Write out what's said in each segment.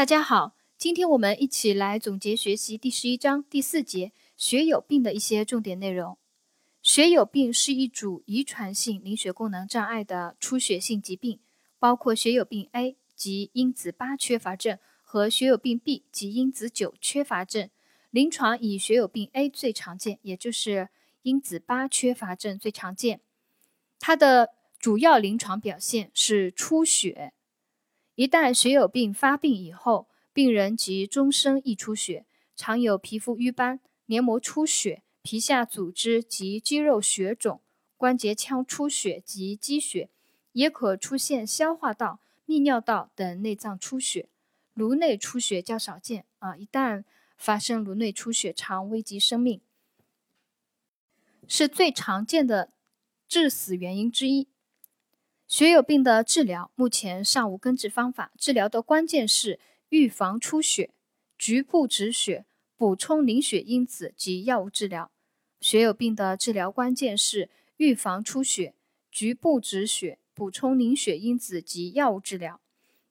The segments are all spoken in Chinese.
大家好，今天我们一起来总结学习第十一章第四节血友病的一些重点内容。血友病是一组遗传性凝血功能障碍的出血性疾病，包括血友病 A 及因子八缺乏症和血友病 B 及因子九缺乏症。临床以血友病 A 最常见，也就是因子八缺乏症最常见。它的主要临床表现是出血。一旦血友病发病以后，病人即终生易出血，常有皮肤瘀斑、黏膜出血、皮下组织及肌肉血肿、关节腔出血及积血，也可出现消化道、泌尿道等内脏出血。颅内出血较少见啊，一旦发生颅内出血，常危及生命，是最常见的致死原因之一。血友病的治疗目前尚无根治方法，治疗的关键是预防出血、局部止血、补充凝血因子及药物治疗。血友病的治疗关键是预防出血、局部止血、补充凝血因子及药物治疗。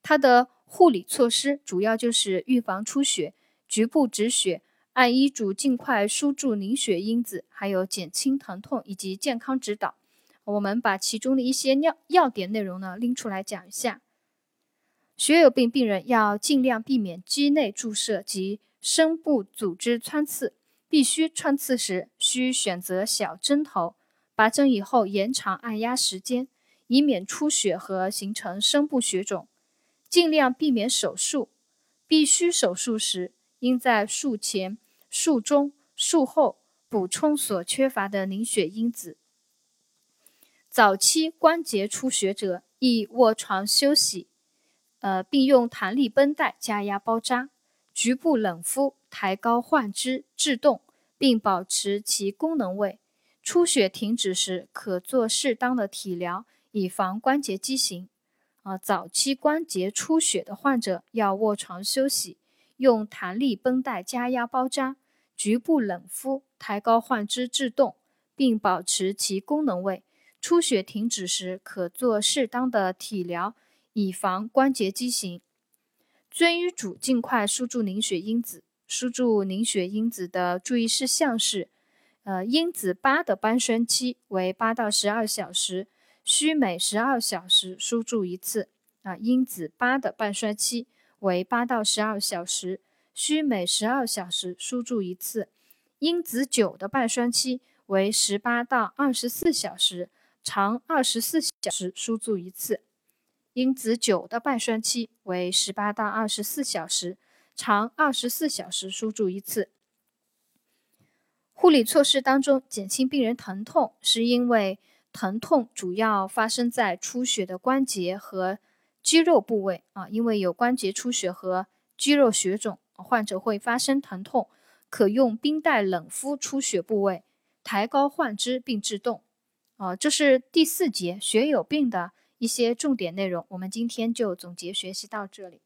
它的护理措施主要就是预防出血、局部止血，按医嘱尽快输注凝血因子，还有减轻疼痛以及健康指导。我们把其中的一些要要点内容呢拎出来讲一下。血友病病人要尽量避免肌内注射及深部组织穿刺，必须穿刺时需选择小针头，拔针以后延长按压时间，以免出血和形成深部血肿。尽量避免手术，必须手术时应在术前、术中、术后补充所缺乏的凝血因子。早期关节出血者宜卧床休息，呃，并用弹力绷带加压包扎，局部冷敷，抬高患肢制动，并保持其功能位。出血停止时，可做适当的体疗，以防关节畸形。啊，早期关节出血的患者要卧床休息，用弹力绷带加压包扎，局部冷敷，抬高患肢制动，并保持其功能位。出血停止时，可做适当的体疗，以防关节畸形。遵医嘱尽快输注凝血因子。输注凝血因子的注意事项是：呃，因子八的半衰期为八到十二小时，需每十二小时输注一次。啊，因子八的半衰期为八到十二小时，需每十二小时输注一次。因子九的半衰期为十八到二十四小时。长二十四小时输注一次，因子九的半衰期为十八到二十四小时，长二十四小时输注一次。护理措施当中，减轻病人疼痛，是因为疼痛主要发生在出血的关节和肌肉部位啊，因为有关节出血和肌肉血肿，患者会发生疼痛，可用冰袋冷敷出血部位，抬高患肢并制动。哦，这是第四节学有病的一些重点内容，我们今天就总结学习到这里。